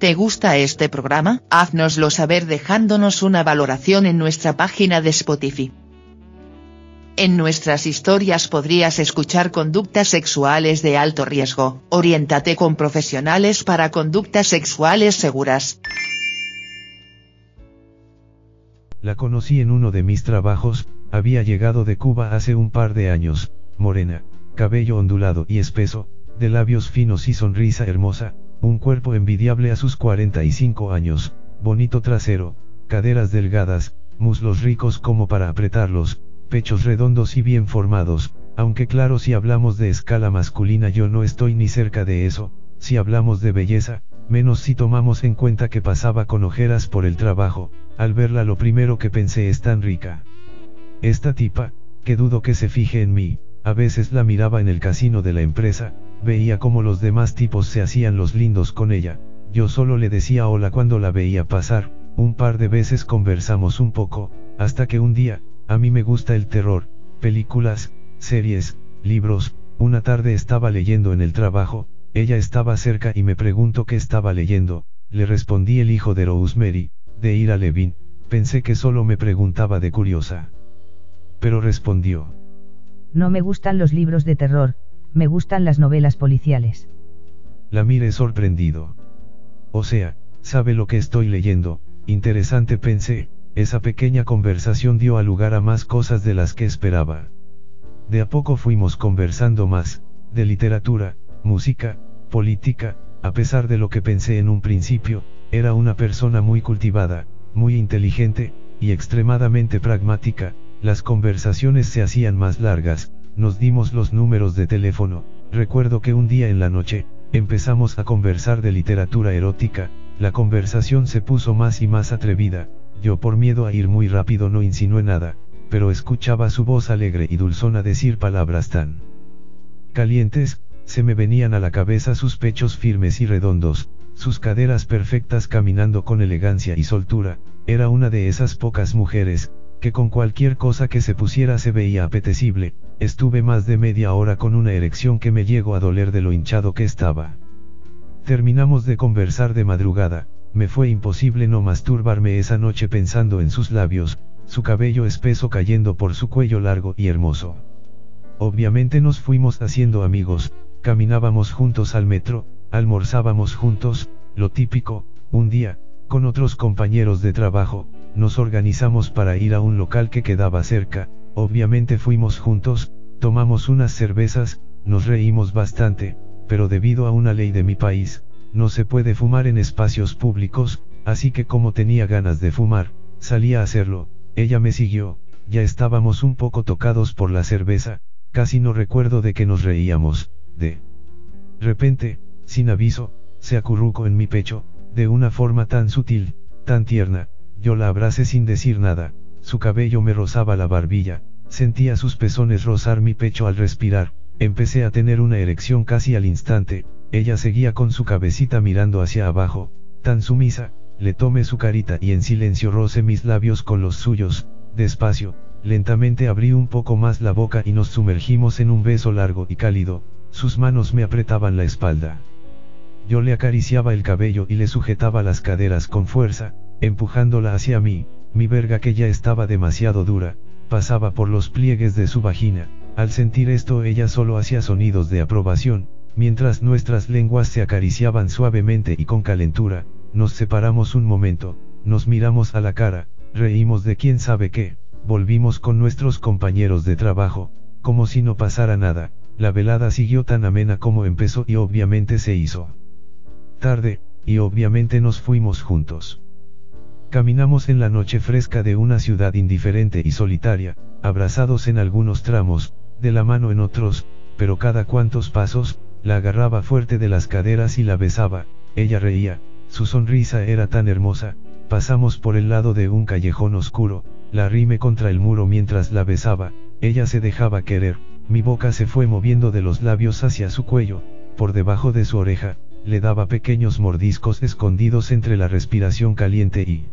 ¿Te gusta este programa? Haznoslo saber dejándonos una valoración en nuestra página de Spotify. En nuestras historias podrías escuchar conductas sexuales de alto riesgo. Oriéntate con profesionales para conductas sexuales seguras. La conocí en uno de mis trabajos, había llegado de Cuba hace un par de años, morena, cabello ondulado y espeso, de labios finos y sonrisa hermosa, un cuerpo envidiable a sus 45 años, bonito trasero, caderas delgadas, muslos ricos como para apretarlos, pechos redondos y bien formados, aunque claro si hablamos de escala masculina yo no estoy ni cerca de eso, si hablamos de belleza, menos si tomamos en cuenta que pasaba con ojeras por el trabajo, al verla lo primero que pensé es tan rica. Esta tipa, que dudo que se fije en mí, a veces la miraba en el casino de la empresa, veía como los demás tipos se hacían los lindos con ella, yo solo le decía hola cuando la veía pasar, un par de veces conversamos un poco, hasta que un día, a mí me gusta el terror, películas, series, libros, una tarde estaba leyendo en el trabajo, ella estaba cerca y me preguntó qué estaba leyendo, le respondí el hijo de Rosemary, de Ira Levin, pensé que solo me preguntaba de curiosa. Pero respondió. No me gustan los libros de terror, me gustan las novelas policiales. La miré sorprendido. O sea, sabe lo que estoy leyendo, interesante pensé, esa pequeña conversación dio a lugar a más cosas de las que esperaba. De a poco fuimos conversando más, de literatura, música, política, a pesar de lo que pensé en un principio, era una persona muy cultivada, muy inteligente, y extremadamente pragmática, las conversaciones se hacían más largas, nos dimos los números de teléfono, recuerdo que un día en la noche, empezamos a conversar de literatura erótica, la conversación se puso más y más atrevida, yo por miedo a ir muy rápido no insinué nada, pero escuchaba su voz alegre y dulzona decir palabras tan calientes, se me venían a la cabeza sus pechos firmes y redondos, sus caderas perfectas caminando con elegancia y soltura, era una de esas pocas mujeres, que con cualquier cosa que se pusiera se veía apetecible, estuve más de media hora con una erección que me llegó a doler de lo hinchado que estaba. Terminamos de conversar de madrugada, me fue imposible no masturbarme esa noche pensando en sus labios, su cabello espeso cayendo por su cuello largo y hermoso. Obviamente nos fuimos haciendo amigos, caminábamos juntos al metro, almorzábamos juntos, lo típico, un día, con otros compañeros de trabajo, nos organizamos para ir a un local que quedaba cerca, obviamente fuimos juntos, tomamos unas cervezas, nos reímos bastante, pero debido a una ley de mi país, no se puede fumar en espacios públicos, así que como tenía ganas de fumar, salí a hacerlo, ella me siguió, ya estábamos un poco tocados por la cerveza, casi no recuerdo de que nos reíamos, de repente, sin aviso, se acurrucó en mi pecho, de una forma tan sutil, tan tierna, yo la abracé sin decir nada, su cabello me rozaba la barbilla, sentía sus pezones rozar mi pecho al respirar, empecé a tener una erección casi al instante, ella seguía con su cabecita mirando hacia abajo, tan sumisa, le tomé su carita y en silencio roce mis labios con los suyos, despacio, lentamente abrí un poco más la boca y nos sumergimos en un beso largo y cálido, sus manos me apretaban la espalda. Yo le acariciaba el cabello y le sujetaba las caderas con fuerza, empujándola hacia mí, mi verga que ya estaba demasiado dura, pasaba por los pliegues de su vagina, al sentir esto ella solo hacía sonidos de aprobación, mientras nuestras lenguas se acariciaban suavemente y con calentura, nos separamos un momento, nos miramos a la cara, reímos de quién sabe qué, volvimos con nuestros compañeros de trabajo, como si no pasara nada, la velada siguió tan amena como empezó y obviamente se hizo tarde, y obviamente nos fuimos juntos. Caminamos en la noche fresca de una ciudad indiferente y solitaria, abrazados en algunos tramos, de la mano en otros, pero cada cuantos pasos, la agarraba fuerte de las caderas y la besaba, ella reía, su sonrisa era tan hermosa, pasamos por el lado de un callejón oscuro, la arrimé contra el muro mientras la besaba, ella se dejaba querer, mi boca se fue moviendo de los labios hacia su cuello, por debajo de su oreja, le daba pequeños mordiscos escondidos entre la respiración caliente y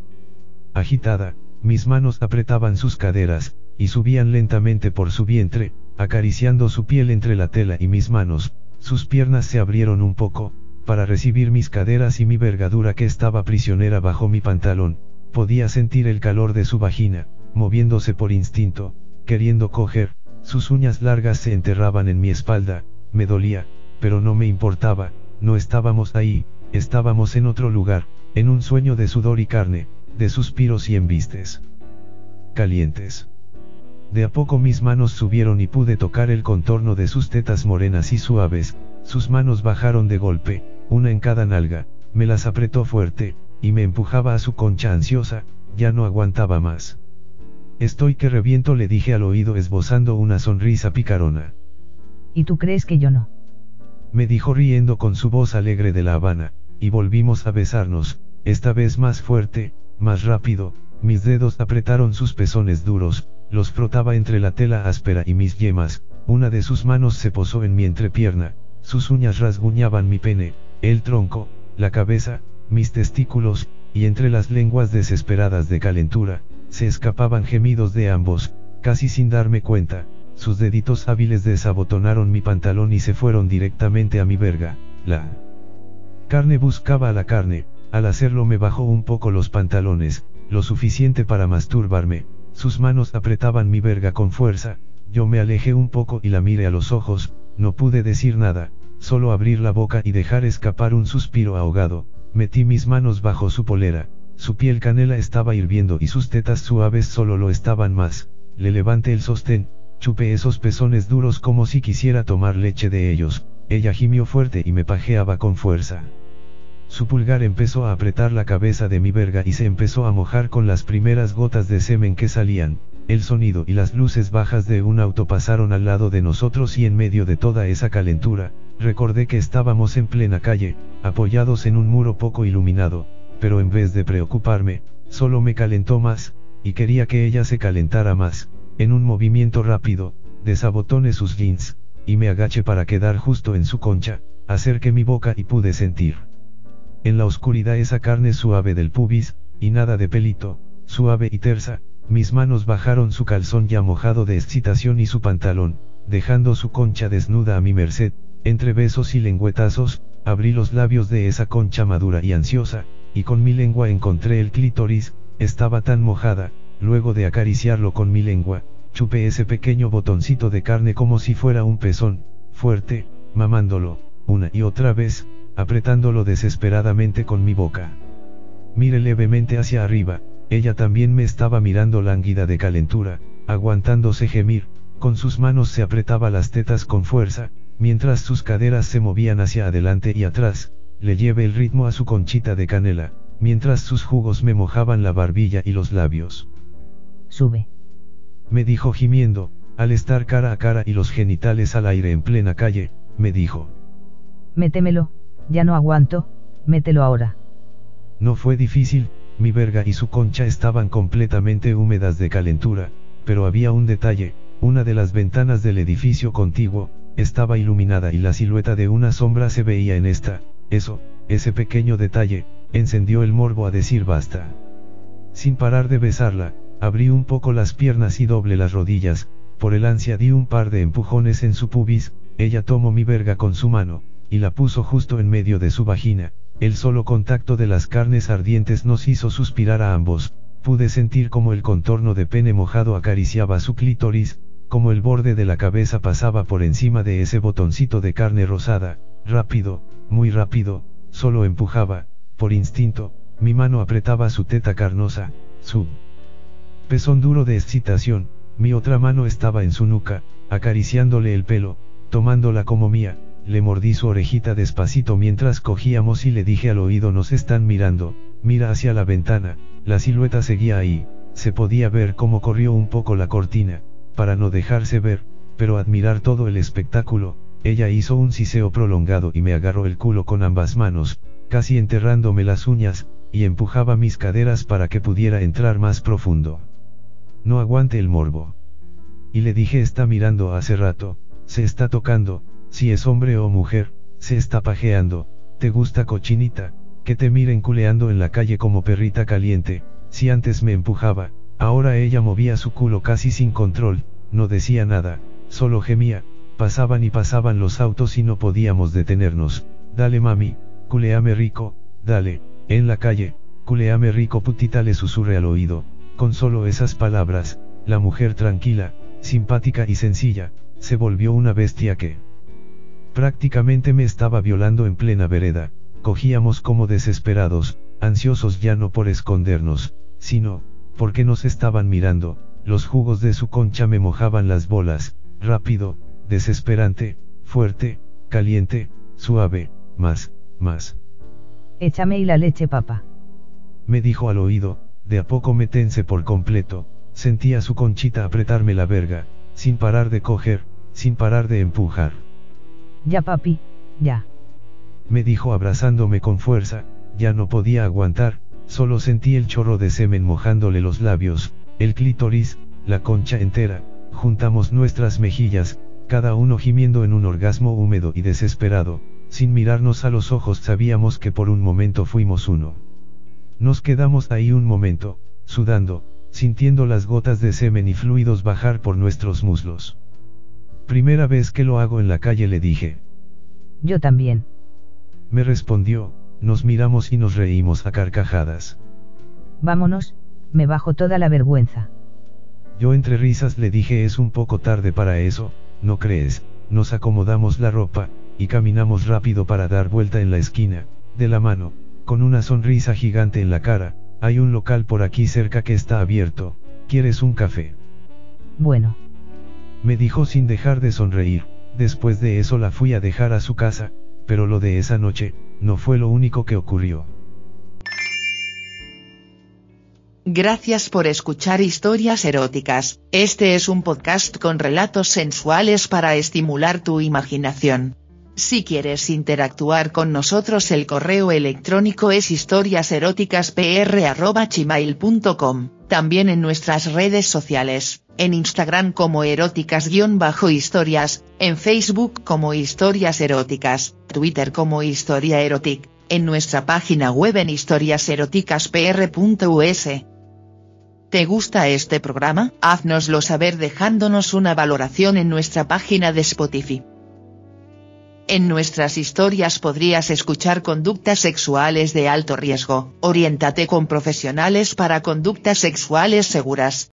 agitada, mis manos apretaban sus caderas, y subían lentamente por su vientre, acariciando su piel entre la tela y mis manos, sus piernas se abrieron un poco, para recibir mis caderas y mi vergadura que estaba prisionera bajo mi pantalón, podía sentir el calor de su vagina, moviéndose por instinto, queriendo coger, sus uñas largas se enterraban en mi espalda, me dolía, pero no me importaba, no estábamos ahí, estábamos en otro lugar, en un sueño de sudor y carne, de suspiros y embistes. Calientes. De a poco mis manos subieron y pude tocar el contorno de sus tetas morenas y suaves, sus manos bajaron de golpe, una en cada nalga, me las apretó fuerte, y me empujaba a su concha ansiosa, ya no aguantaba más. Estoy que reviento le dije al oído esbozando una sonrisa picarona. ¿Y tú crees que yo no? Me dijo riendo con su voz alegre de La Habana, y volvimos a besarnos, esta vez más fuerte, más rápido, mis dedos apretaron sus pezones duros, los frotaba entre la tela áspera y mis yemas, una de sus manos se posó en mi entrepierna, sus uñas rasguñaban mi pene, el tronco, la cabeza, mis testículos, y entre las lenguas desesperadas de calentura, se escapaban gemidos de ambos, casi sin darme cuenta, sus deditos hábiles desabotonaron mi pantalón y se fueron directamente a mi verga, la carne buscaba a la carne, al hacerlo me bajó un poco los pantalones, lo suficiente para masturbarme, sus manos apretaban mi verga con fuerza, yo me alejé un poco y la miré a los ojos, no pude decir nada, solo abrir la boca y dejar escapar un suspiro ahogado, metí mis manos bajo su polera, su piel canela estaba hirviendo y sus tetas suaves solo lo estaban más, le levanté el sostén, chupé esos pezones duros como si quisiera tomar leche de ellos, ella gimió fuerte y me pajeaba con fuerza. Su pulgar empezó a apretar la cabeza de mi verga y se empezó a mojar con las primeras gotas de semen que salían, el sonido y las luces bajas de un auto pasaron al lado de nosotros y en medio de toda esa calentura, recordé que estábamos en plena calle, apoyados en un muro poco iluminado, pero en vez de preocuparme, solo me calentó más, y quería que ella se calentara más, en un movimiento rápido, desabotoné sus jeans, y me agaché para quedar justo en su concha, acerqué mi boca y pude sentir. En la oscuridad esa carne suave del pubis, y nada de pelito, suave y tersa, mis manos bajaron su calzón ya mojado de excitación y su pantalón, dejando su concha desnuda a mi merced, entre besos y lengüetazos, abrí los labios de esa concha madura y ansiosa, y con mi lengua encontré el clítoris, estaba tan mojada, luego de acariciarlo con mi lengua, chupé ese pequeño botoncito de carne como si fuera un pezón, fuerte, mamándolo, una y otra vez, apretándolo desesperadamente con mi boca. Mire levemente hacia arriba, ella también me estaba mirando lánguida de calentura, aguantándose gemir, con sus manos se apretaba las tetas con fuerza, mientras sus caderas se movían hacia adelante y atrás, le lleve el ritmo a su conchita de canela, mientras sus jugos me mojaban la barbilla y los labios. Sube. Me dijo gimiendo, al estar cara a cara y los genitales al aire en plena calle, me dijo. Métemelo, ya no aguanto, mételo ahora. No fue difícil, mi verga y su concha estaban completamente húmedas de calentura, pero había un detalle, una de las ventanas del edificio contiguo, estaba iluminada y la silueta de una sombra se veía en esta, eso, ese pequeño detalle, encendió el morbo a decir basta. Sin parar de besarla, abrí un poco las piernas y doble las rodillas, por el ansia di un par de empujones en su pubis, ella tomó mi verga con su mano, y la puso justo en medio de su vagina, el solo contacto de las carnes ardientes nos hizo suspirar a ambos, pude sentir como el contorno de pene mojado acariciaba su clítoris, como el borde de la cabeza pasaba por encima de ese botoncito de carne rosada, rápido, muy rápido, solo empujaba, por instinto, mi mano apretaba su teta carnosa, su pezón duro de excitación, mi otra mano estaba en su nuca, acariciándole el pelo, tomándola como mía, le mordí su orejita despacito mientras cogíamos y le dije al oído nos están mirando, mira hacia la ventana, la silueta seguía ahí, se podía ver cómo corrió un poco la cortina, para no dejarse ver, pero admirar todo el espectáculo, ella hizo un siseo prolongado y me agarró el culo con ambas manos, casi enterrándome las uñas, y empujaba mis caderas para que pudiera entrar más profundo. No aguante el morbo. Y le dije está mirando hace rato, se está tocando, si es hombre o mujer, se está pajeando, te gusta cochinita, que te miren culeando en la calle como perrita caliente, si antes me empujaba, ahora ella movía su culo casi sin control, no decía nada, solo gemía, pasaban y pasaban los autos y no podíamos detenernos, dale mami, culeame rico, dale, en la calle, culeame rico putita le susurré al oído, con solo esas palabras, la mujer tranquila, simpática y sencilla, se volvió una bestia que prácticamente me estaba violando en plena vereda, cogíamos como desesperados, ansiosos ya no por escondernos, sino, porque nos estaban mirando, los jugos de su concha me mojaban las bolas, rápido, desesperante, fuerte, caliente, suave, más, más. Échame y la leche, papá. Me dijo al oído, de a poco me tense por completo, sentía su conchita apretarme la verga, sin parar de coger, sin parar de empujar. Ya papi, ya me dijo abrazándome con fuerza, ya no podía aguantar, solo sentí el chorro de semen mojándole los labios, el clítoris, la concha entera, juntamos nuestras mejillas, cada uno gimiendo en un orgasmo húmedo y desesperado, sin mirarnos a los ojos sabíamos que por un momento fuimos uno. Nos quedamos ahí un momento, sudando, sintiendo las gotas de semen y fluidos bajar por nuestros muslos. Primera vez que lo hago en la calle le dije. Yo también. Me respondió, nos miramos y nos reímos a carcajadas. Vámonos, me bajo toda la vergüenza. Yo entre risas le dije es un poco tarde para eso, ¿no crees? Nos acomodamos la ropa, y caminamos rápido para dar vuelta en la esquina, de la mano, con una sonrisa gigante en la cara, hay un local por aquí cerca que está abierto, ¿quieres un café? Bueno. Me dijo sin dejar de sonreír, después de eso la fui a dejar a su casa, pero lo de esa noche, no fue lo único que ocurrió. Gracias por escuchar historias eróticas, este es un podcast con relatos sensuales para estimular tu imaginación. Si quieres interactuar con nosotros el correo electrónico es historiaseroticaspr.gmail.com, también en nuestras redes sociales, en Instagram como eróticas-historias, en Facebook como historias eróticas, Twitter como historia erotic, en nuestra página web en historiaseroticaspr.us. ¿Te gusta este programa? Haznoslo saber dejándonos una valoración en nuestra página de Spotify. En nuestras historias podrías escuchar conductas sexuales de alto riesgo. Oriéntate con profesionales para conductas sexuales seguras.